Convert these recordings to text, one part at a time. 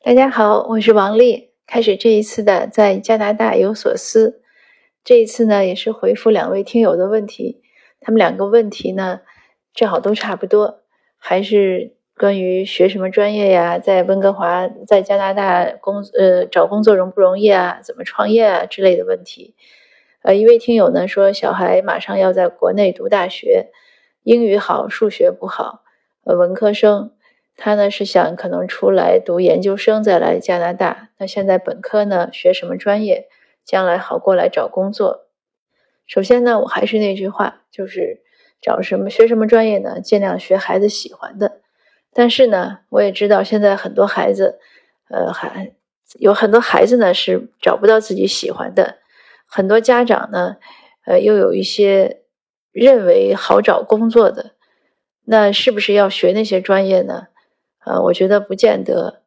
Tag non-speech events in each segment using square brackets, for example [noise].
大家好，我是王丽。开始这一次的在加拿大有所思，这一次呢也是回复两位听友的问题。他们两个问题呢正好都差不多，还是关于学什么专业呀，在温哥华、在加拿大工呃找工作容不容易啊，怎么创业啊之类的问题。呃，一位听友呢说，小孩马上要在国内读大学，英语好，数学不好，呃，文科生。他呢是想可能出来读研究生再来加拿大。那现在本科呢学什么专业，将来好过来找工作？首先呢，我还是那句话，就是找什么学什么专业呢，尽量学孩子喜欢的。但是呢，我也知道现在很多孩子，呃，还有很多孩子呢是找不到自己喜欢的。很多家长呢，呃，又有一些认为好找工作的，那是不是要学那些专业呢？呃，我觉得不见得，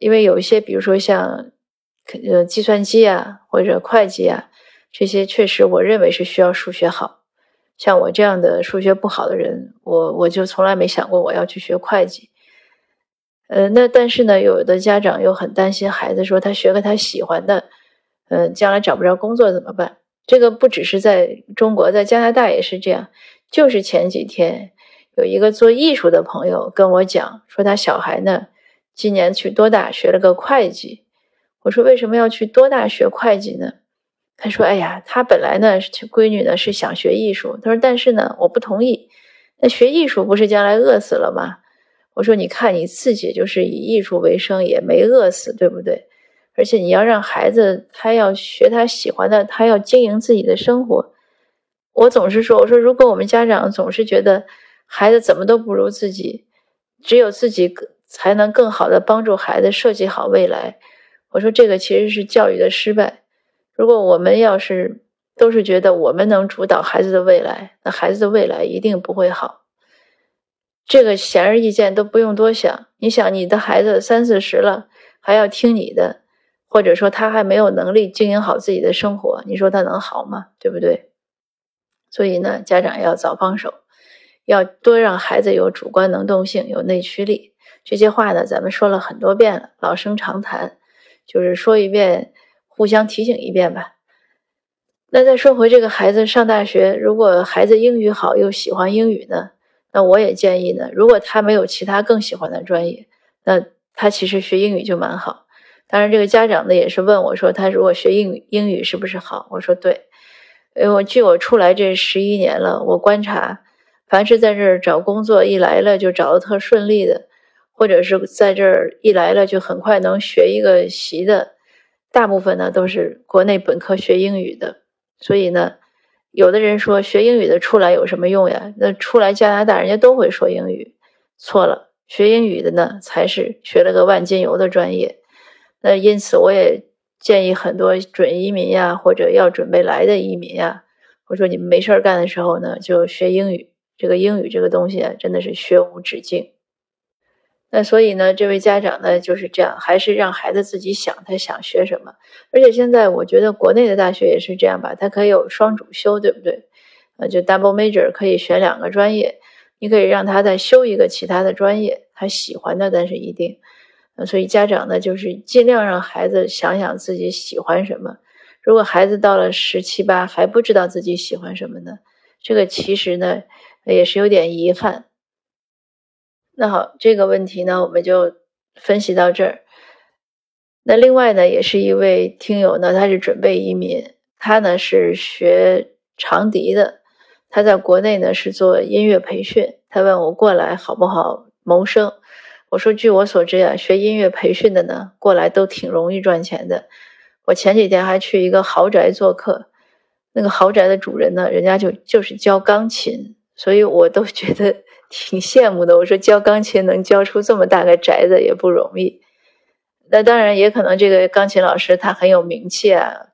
因为有一些，比如说像，呃，计算机啊，或者会计啊，这些确实我认为是需要数学好。像我这样的数学不好的人，我我就从来没想过我要去学会计。呃，那但是呢，有的家长又很担心孩子，说他学个他喜欢的，嗯，将来找不着工作怎么办？这个不只是在中国，在加拿大也是这样。就是前几天。有一个做艺术的朋友跟我讲说，他小孩呢今年去多大学了个会计。我说为什么要去多大学会计呢？他说：“哎呀，他本来呢闺女呢是想学艺术。他说但是呢我不同意。那学艺术不是将来饿死了吗？我说你看你自己就是以艺术为生，也没饿死，对不对？而且你要让孩子他要学他喜欢的，他要经营自己的生活。我总是说，我说如果我们家长总是觉得。孩子怎么都不如自己，只有自己才能更好的帮助孩子设计好未来。我说这个其实是教育的失败。如果我们要是都是觉得我们能主导孩子的未来，那孩子的未来一定不会好。这个显而易见，都不用多想。你想，你的孩子三四十了，还要听你的，或者说他还没有能力经营好自己的生活，你说他能好吗？对不对？所以呢，家长要早放手。要多让孩子有主观能动性，有内驱力。这些话呢，咱们说了很多遍了，老生常谈，就是说一遍，互相提醒一遍吧。那再说回这个孩子上大学，如果孩子英语好又喜欢英语呢，那我也建议呢，如果他没有其他更喜欢的专业，那他其实学英语就蛮好。当然，这个家长呢也是问我说，他如果学英语，英语是不是好？我说对，因为我据我出来这十一年了，我观察。凡是在这儿找工作一来了就找的特顺利的，或者是在这儿一来了就很快能学一个习的，大部分呢都是国内本科学英语的。所以呢，有的人说学英语的出来有什么用呀？那出来加拿大人家都会说英语，错了，学英语的呢才是学了个万金油的专业。那因此我也建议很多准移民呀，或者要准备来的移民呀，我说你们没事干的时候呢就学英语。这个英语这个东西啊，真的是学无止境。那所以呢，这位家长呢就是这样，还是让孩子自己想他想学什么。而且现在我觉得国内的大学也是这样吧，他可以有双主修，对不对？呃，就 double major 可以选两个专业，你可以让他再修一个其他的专业，他喜欢的，但是一定。呃，所以家长呢就是尽量让孩子想想自己喜欢什么。如果孩子到了十七八还不知道自己喜欢什么呢？这个其实呢。也是有点遗憾。那好，这个问题呢，我们就分析到这儿。那另外呢，也是一位听友呢，他是准备移民，他呢是学长笛的，他在国内呢是做音乐培训。他问我过来好不好谋生？我说，据我所知啊，学音乐培训的呢，过来都挺容易赚钱的。我前几天还去一个豪宅做客，那个豪宅的主人呢，人家就就是教钢琴。所以我都觉得 [laughs] 挺羡慕的。我说教钢琴能教出这么大个宅子也不容易。那当然也可能这个钢琴老师他很有名气啊，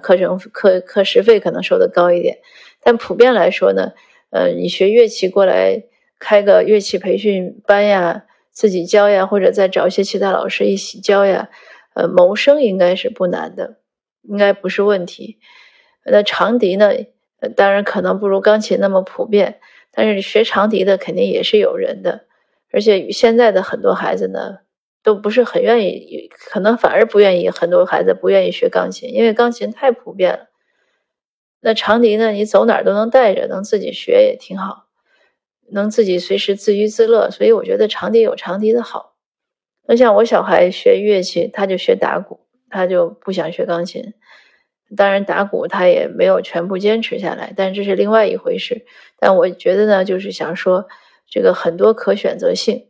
课程课课时费可能收的高一点。但普遍来说呢，呃，你学乐器过来开个乐器培训班呀，自己教呀，或者再找一些其他老师一起教呀，呃，谋生应该是不难的，应该不是问题。那长笛呢？当然可能不如钢琴那么普遍，但是学长笛的肯定也是有人的，而且现在的很多孩子呢，都不是很愿意，可能反而不愿意，很多孩子不愿意学钢琴，因为钢琴太普遍了。那长笛呢，你走哪儿都能带着，能自己学也挺好，能自己随时自娱自乐。所以我觉得长笛有长笛的好。那像我小孩学乐器，他就学打鼓，他就不想学钢琴。当然，打鼓他也没有全部坚持下来，但这是另外一回事。但我觉得呢，就是想说，这个很多可选择性。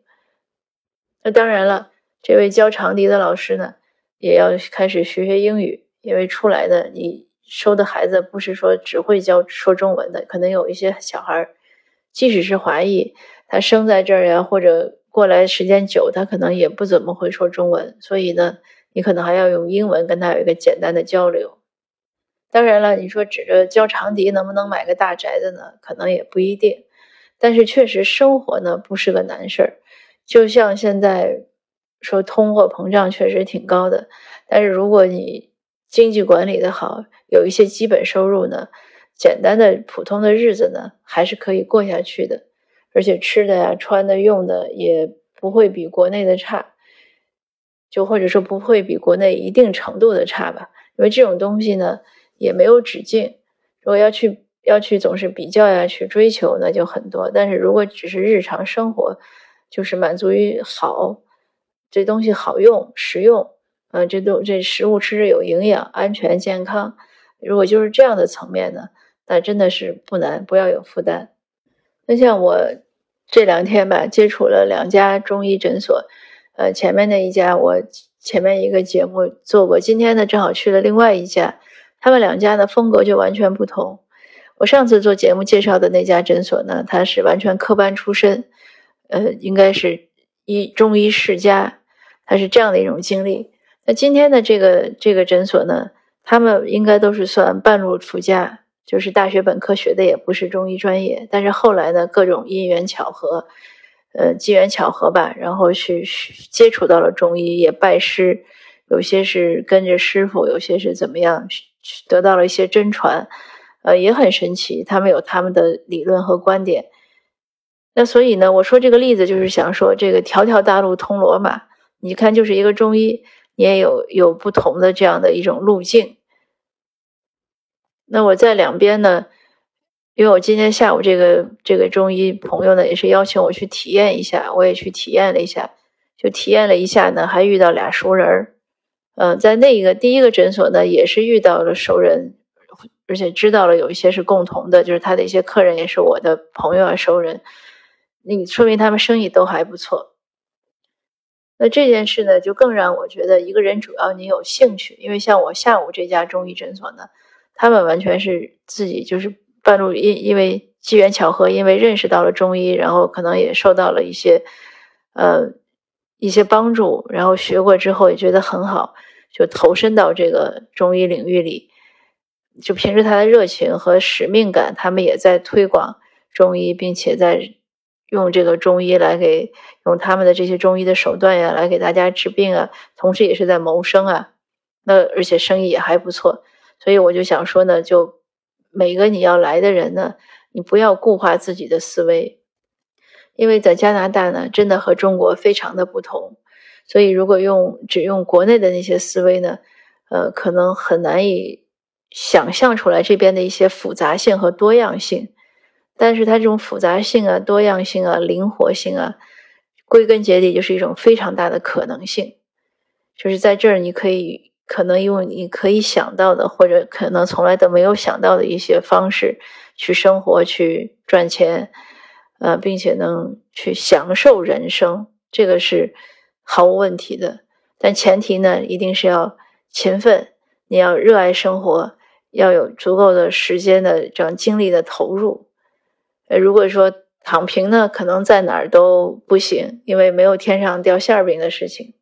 那当然了，这位教长笛的老师呢，也要开始学学英语，因为出来的你收的孩子不是说只会教说中文的，可能有一些小孩，即使是华裔，他生在这儿呀，或者过来时间久，他可能也不怎么会说中文，所以呢，你可能还要用英文跟他有一个简单的交流。当然了，你说指着教长笛能不能买个大宅子呢？可能也不一定，但是确实生活呢不是个难事儿。就像现在说通货膨胀确实挺高的，但是如果你经济管理的好，有一些基本收入呢，简单的普通的日子呢还是可以过下去的，而且吃的呀、穿的、用的也不会比国内的差，就或者说不会比国内一定程度的差吧，因为这种东西呢也没有止境，如果要去要去总是比较呀、去追求，那就很多，但是如果只是日常生活，就是满足于好，这东西好用、实用，呃，这都这食物吃着有营养、安全、健康。如果就是这样的层面呢，那真的是不难，不要有负担。那像我这两天吧，接触了两家中医诊所，呃，前面那一家我前面一个节目做过，今天呢正好去了另外一家，他们两家的风格就完全不同。我上次做节目介绍的那家诊所呢，它是完全科班出身。呃，应该是医中医世家，他是这样的一种经历。那今天的这个这个诊所呢，他们应该都是算半路出家，就是大学本科学的也不是中医专业，但是后来呢，各种因缘巧合，呃，机缘巧合吧，然后去接触到了中医，也拜师，有些是跟着师傅，有些是怎么样，得到了一些真传，呃，也很神奇。他们有他们的理论和观点。那所以呢，我说这个例子就是想说，这个条条大路通罗马，你看就是一个中医，你也有有不同的这样的一种路径。那我在两边呢，因为我今天下午这个这个中医朋友呢，也是邀请我去体验一下，我也去体验了一下，就体验了一下呢，还遇到俩熟人儿。嗯，在那一个第一个诊所呢，也是遇到了熟人，而且知道了有一些是共同的，就是他的一些客人也是我的朋友啊，熟人。那你说明他们生意都还不错，那这件事呢，就更让我觉得一个人主要你有兴趣，因为像我下午这家中医诊所呢，他们完全是自己就是半路因因为机缘巧合，因为认识到了中医，然后可能也受到了一些呃一些帮助，然后学过之后也觉得很好，就投身到这个中医领域里，就凭着他的热情和使命感，他们也在推广中医，并且在。用这个中医来给用他们的这些中医的手段呀，来给大家治病啊，同时也是在谋生啊。那而且生意也还不错，所以我就想说呢，就每个你要来的人呢，你不要固化自己的思维，因为在加拿大呢，真的和中国非常的不同。所以如果用只用国内的那些思维呢，呃，可能很难以想象出来这边的一些复杂性和多样性。但是它这种复杂性啊、多样性啊、灵活性啊，归根结底就是一种非常大的可能性。就是在这儿，你可以可能用你可以想到的，或者可能从来都没有想到的一些方式去生活、去赚钱，呃，并且能去享受人生，这个是毫无问题的。但前提呢，一定是要勤奋，你要热爱生活，要有足够的时间的这样精力的投入。呃，如果说躺平呢，可能在哪儿都不行，因为没有天上掉馅儿饼的事情。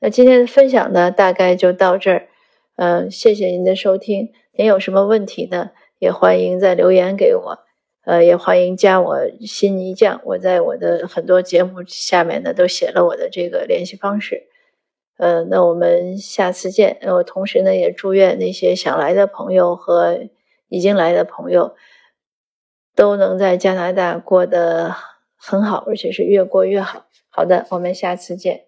那今天的分享呢，大概就到这儿。嗯，谢谢您的收听。您有什么问题呢？也欢迎在留言给我。呃，也欢迎加我新泥匠，我在我的很多节目下面呢都写了我的这个联系方式。呃，那我们下次见。我同时呢也祝愿那些想来的朋友和已经来的朋友。都能在加拿大过得很好，而且是越过越好。好的，我们下次见。